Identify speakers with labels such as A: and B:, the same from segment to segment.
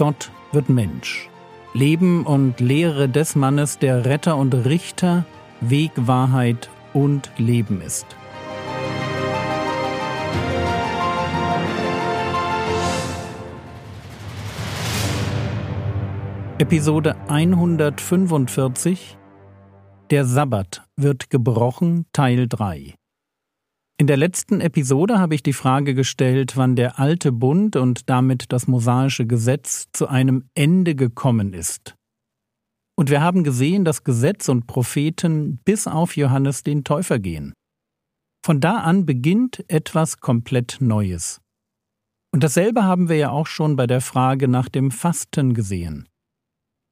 A: Gott wird Mensch. Leben und Lehre des Mannes, der Retter und Richter, Weg, Wahrheit und Leben ist. Episode 145 Der Sabbat wird gebrochen Teil 3 in der letzten Episode habe ich die Frage gestellt, wann der alte Bund und damit das mosaische Gesetz zu einem Ende gekommen ist. Und wir haben gesehen, dass Gesetz und Propheten bis auf Johannes den Täufer gehen. Von da an beginnt etwas komplett Neues. Und dasselbe haben wir ja auch schon bei der Frage nach dem Fasten gesehen.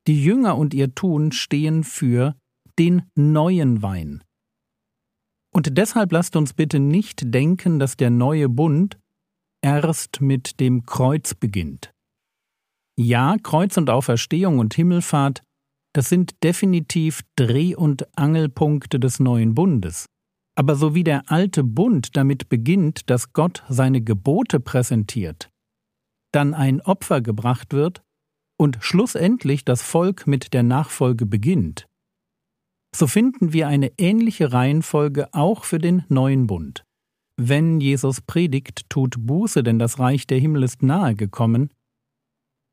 A: Die Jünger und ihr Tun stehen für den neuen Wein. Und deshalb lasst uns bitte nicht denken, dass der neue Bund erst mit dem Kreuz beginnt. Ja, Kreuz und Auferstehung und Himmelfahrt, das sind definitiv Dreh- und Angelpunkte des neuen Bundes. Aber so wie der alte Bund damit beginnt, dass Gott seine Gebote präsentiert, dann ein Opfer gebracht wird und schlussendlich das Volk mit der Nachfolge beginnt, so finden wir eine ähnliche Reihenfolge auch für den neuen Bund. Wenn Jesus predigt, tut Buße, denn das Reich der Himmel ist nahe gekommen,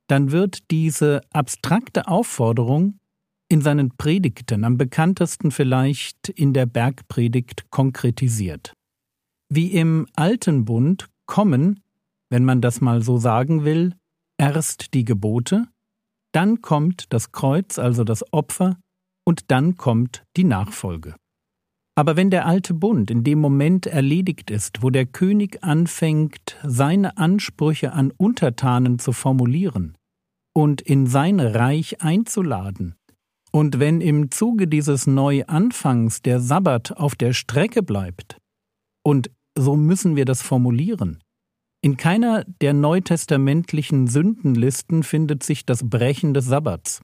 A: dann wird diese abstrakte Aufforderung in seinen Predigten, am bekanntesten vielleicht in der Bergpredigt, konkretisiert. Wie im alten Bund kommen, wenn man das mal so sagen will, erst die Gebote, dann kommt das Kreuz, also das Opfer, und dann kommt die Nachfolge. Aber wenn der alte Bund in dem Moment erledigt ist, wo der König anfängt, seine Ansprüche an Untertanen zu formulieren und in sein Reich einzuladen, und wenn im Zuge dieses Neuanfangs der Sabbat auf der Strecke bleibt, und so müssen wir das formulieren, in keiner der neutestamentlichen Sündenlisten findet sich das Brechen des Sabbats.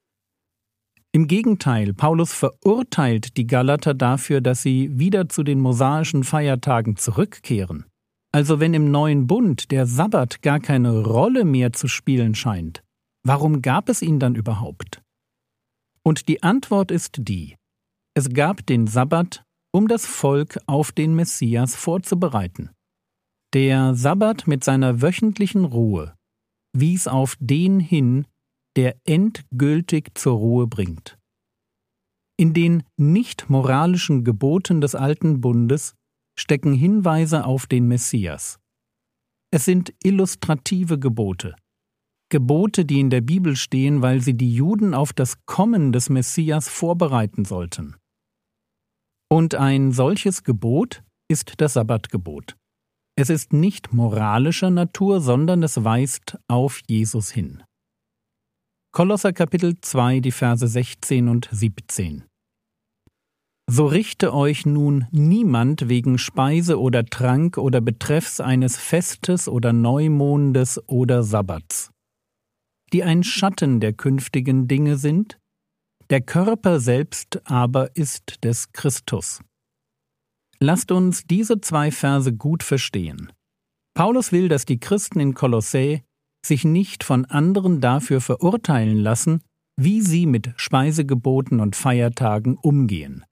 A: Im Gegenteil, Paulus verurteilt die Galater dafür, dass sie wieder zu den mosaischen Feiertagen zurückkehren. Also wenn im neuen Bund der Sabbat gar keine Rolle mehr zu spielen scheint, warum gab es ihn dann überhaupt? Und die Antwort ist die, es gab den Sabbat, um das Volk auf den Messias vorzubereiten. Der Sabbat mit seiner wöchentlichen Ruhe wies auf den hin, der endgültig zur Ruhe bringt. In den nicht moralischen Geboten des alten Bundes stecken Hinweise auf den Messias. Es sind illustrative Gebote, Gebote, die in der Bibel stehen, weil sie die Juden auf das Kommen des Messias vorbereiten sollten. Und ein solches Gebot ist das Sabbatgebot. Es ist nicht moralischer Natur, sondern es weist auf Jesus hin. Kolosser Kapitel 2, die Verse 16 und 17. So richte euch nun niemand wegen Speise oder Trank oder betreffs eines Festes oder Neumondes oder Sabbats, die ein Schatten der künftigen Dinge sind, der Körper selbst aber ist des Christus. Lasst uns diese zwei Verse gut verstehen. Paulus will, dass die Christen in Kolossä sich nicht von anderen dafür verurteilen lassen, wie sie mit Speisegeboten und Feiertagen umgehen.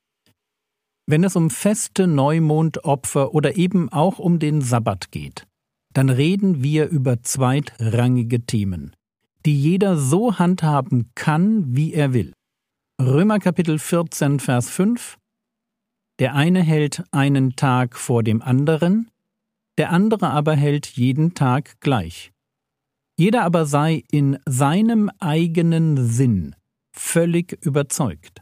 A: Wenn es um Feste, Neumondopfer oder eben auch um den Sabbat geht, dann reden wir über zweitrangige Themen, die jeder so handhaben kann, wie er will. Römer Kapitel 14, Vers 5 Der eine hält einen Tag vor dem anderen, der andere aber hält jeden Tag gleich. Jeder aber sei in seinem eigenen Sinn völlig überzeugt.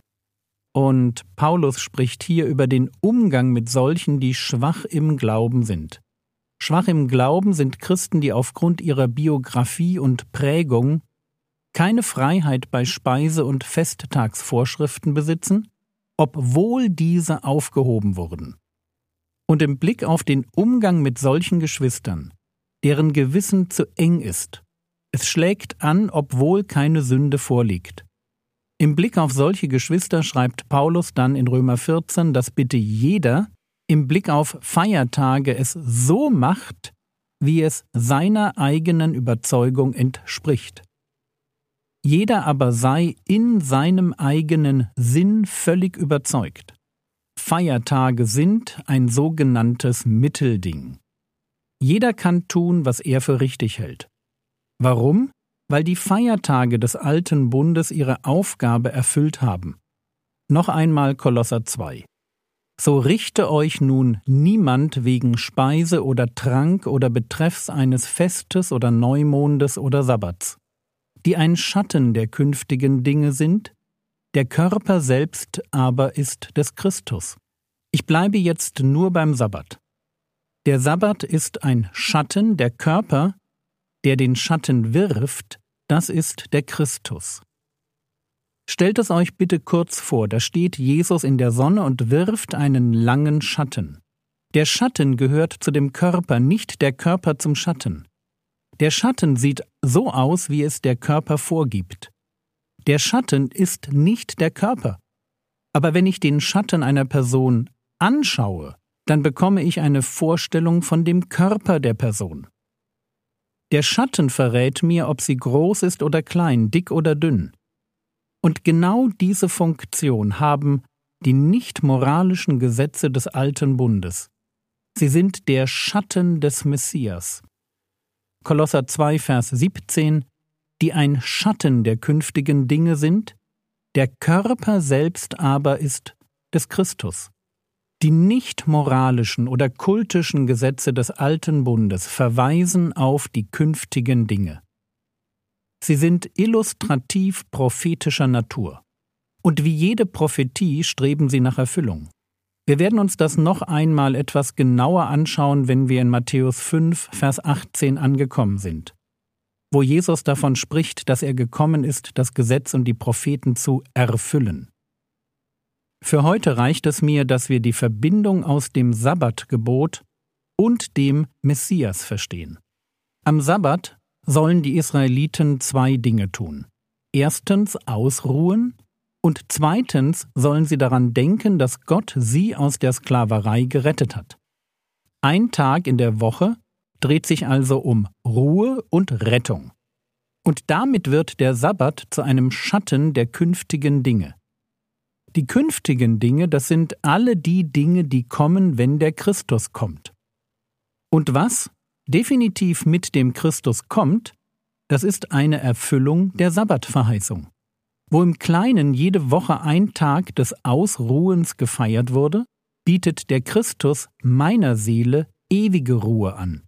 A: Und Paulus spricht hier über den Umgang mit solchen, die schwach im Glauben sind. Schwach im Glauben sind Christen, die aufgrund ihrer Biografie und Prägung keine Freiheit bei Speise- und Festtagsvorschriften besitzen, obwohl diese aufgehoben wurden. Und im Blick auf den Umgang mit solchen Geschwistern, deren Gewissen zu eng ist es schlägt an, obwohl keine Sünde vorliegt. Im Blick auf solche Geschwister schreibt Paulus dann in Römer 14, dass bitte jeder im Blick auf Feiertage es so macht, wie es seiner eigenen Überzeugung entspricht. Jeder aber sei in seinem eigenen Sinn völlig überzeugt. Feiertage sind ein sogenanntes Mittelding. Jeder kann tun, was er für richtig hält. Warum? Weil die Feiertage des alten Bundes ihre Aufgabe erfüllt haben. Noch einmal Kolosser 2. So richte euch nun niemand wegen Speise oder Trank oder betreffs eines Festes oder Neumondes oder Sabbats, die ein Schatten der künftigen Dinge sind, der Körper selbst aber ist des Christus. Ich bleibe jetzt nur beim Sabbat. Der Sabbat ist ein Schatten, der Körper, der den Schatten wirft, das ist der Christus. Stellt es euch bitte kurz vor, da steht Jesus in der Sonne und wirft einen langen Schatten. Der Schatten gehört zu dem Körper, nicht der Körper zum Schatten. Der Schatten sieht so aus, wie es der Körper vorgibt. Der Schatten ist nicht der Körper. Aber wenn ich den Schatten einer Person anschaue, dann bekomme ich eine Vorstellung von dem Körper der Person. Der Schatten verrät mir, ob sie groß ist oder klein, dick oder dünn. Und genau diese Funktion haben die nicht moralischen Gesetze des alten Bundes. Sie sind der Schatten des Messias. Kolosser 2, Vers 17, die ein Schatten der künftigen Dinge sind, der Körper selbst aber ist des Christus. Die nicht moralischen oder kultischen Gesetze des alten Bundes verweisen auf die künftigen Dinge. Sie sind illustrativ prophetischer Natur. Und wie jede Prophetie streben sie nach Erfüllung. Wir werden uns das noch einmal etwas genauer anschauen, wenn wir in Matthäus 5, Vers 18 angekommen sind, wo Jesus davon spricht, dass er gekommen ist, das Gesetz und die Propheten zu erfüllen. Für heute reicht es mir, dass wir die Verbindung aus dem Sabbatgebot und dem Messias verstehen. Am Sabbat sollen die Israeliten zwei Dinge tun. Erstens ausruhen und zweitens sollen sie daran denken, dass Gott sie aus der Sklaverei gerettet hat. Ein Tag in der Woche dreht sich also um Ruhe und Rettung. Und damit wird der Sabbat zu einem Schatten der künftigen Dinge. Die künftigen Dinge, das sind alle die Dinge, die kommen, wenn der Christus kommt. Und was definitiv mit dem Christus kommt, das ist eine Erfüllung der Sabbatverheißung. Wo im Kleinen jede Woche ein Tag des Ausruhens gefeiert wurde, bietet der Christus meiner Seele ewige Ruhe an.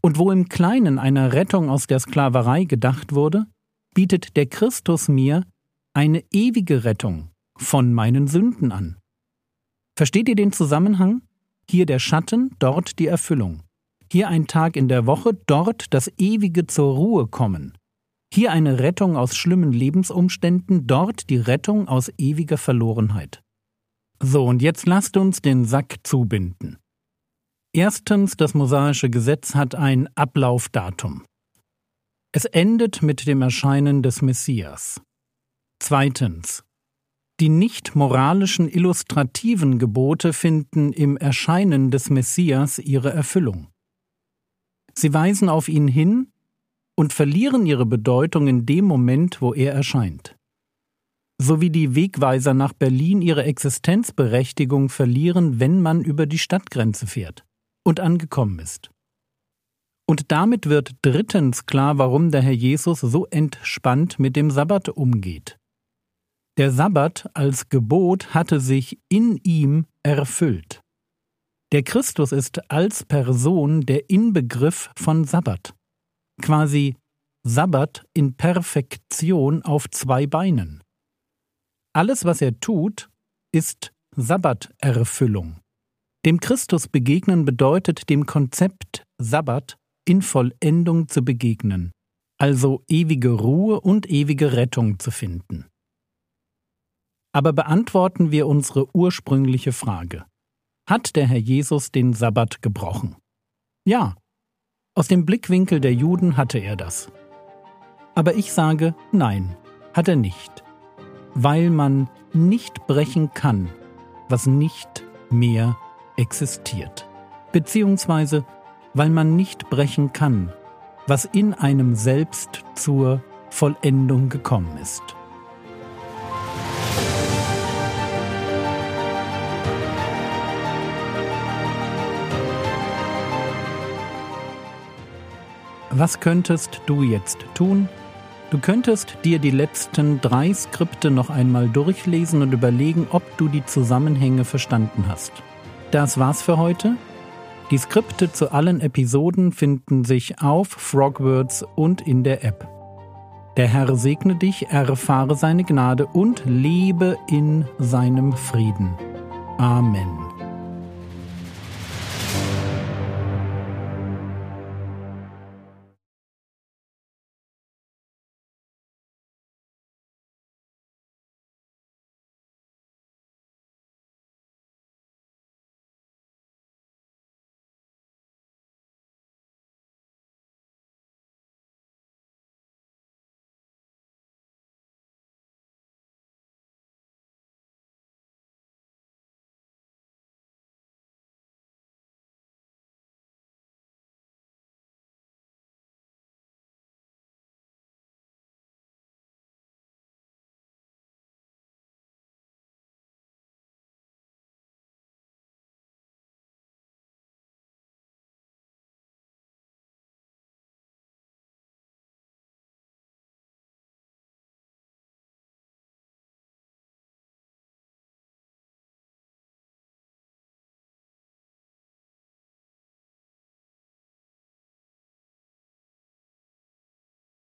A: Und wo im Kleinen einer Rettung aus der Sklaverei gedacht wurde, bietet der Christus mir eine ewige Rettung von meinen Sünden an. Versteht ihr den Zusammenhang? Hier der Schatten, dort die Erfüllung. Hier ein Tag in der Woche, dort das ewige zur Ruhe kommen. Hier eine Rettung aus schlimmen Lebensumständen, dort die Rettung aus ewiger Verlorenheit. So, und jetzt lasst uns den Sack zubinden. Erstens, das mosaische Gesetz hat ein Ablaufdatum. Es endet mit dem Erscheinen des Messias. Zweitens, die nicht moralischen illustrativen Gebote finden im Erscheinen des Messias ihre Erfüllung. Sie weisen auf ihn hin und verlieren ihre Bedeutung in dem Moment, wo er erscheint. So wie die Wegweiser nach Berlin ihre Existenzberechtigung verlieren, wenn man über die Stadtgrenze fährt und angekommen ist. Und damit wird drittens klar, warum der Herr Jesus so entspannt mit dem Sabbat umgeht. Der Sabbat als Gebot hatte sich in ihm erfüllt. Der Christus ist als Person der Inbegriff von Sabbat. Quasi Sabbat in Perfektion auf zwei Beinen. Alles, was er tut, ist Sabbaterfüllung. Dem Christus begegnen bedeutet dem Konzept Sabbat in Vollendung zu begegnen, also ewige Ruhe und ewige Rettung zu finden. Aber beantworten wir unsere ursprüngliche Frage hat der Herr Jesus den Sabbat gebrochen. Ja, aus dem Blickwinkel der Juden hatte er das. Aber ich sage, nein, hat er nicht, weil man nicht brechen kann, was nicht mehr existiert, beziehungsweise weil man nicht brechen kann, was in einem selbst zur Vollendung gekommen ist. Was könntest du jetzt tun? Du könntest dir die letzten drei Skripte noch einmal durchlesen und überlegen, ob du die Zusammenhänge verstanden hast. Das war's für heute. Die Skripte zu allen Episoden finden sich auf Frogwords und in der App. Der Herr segne dich, erfahre seine Gnade und lebe in seinem Frieden. Amen.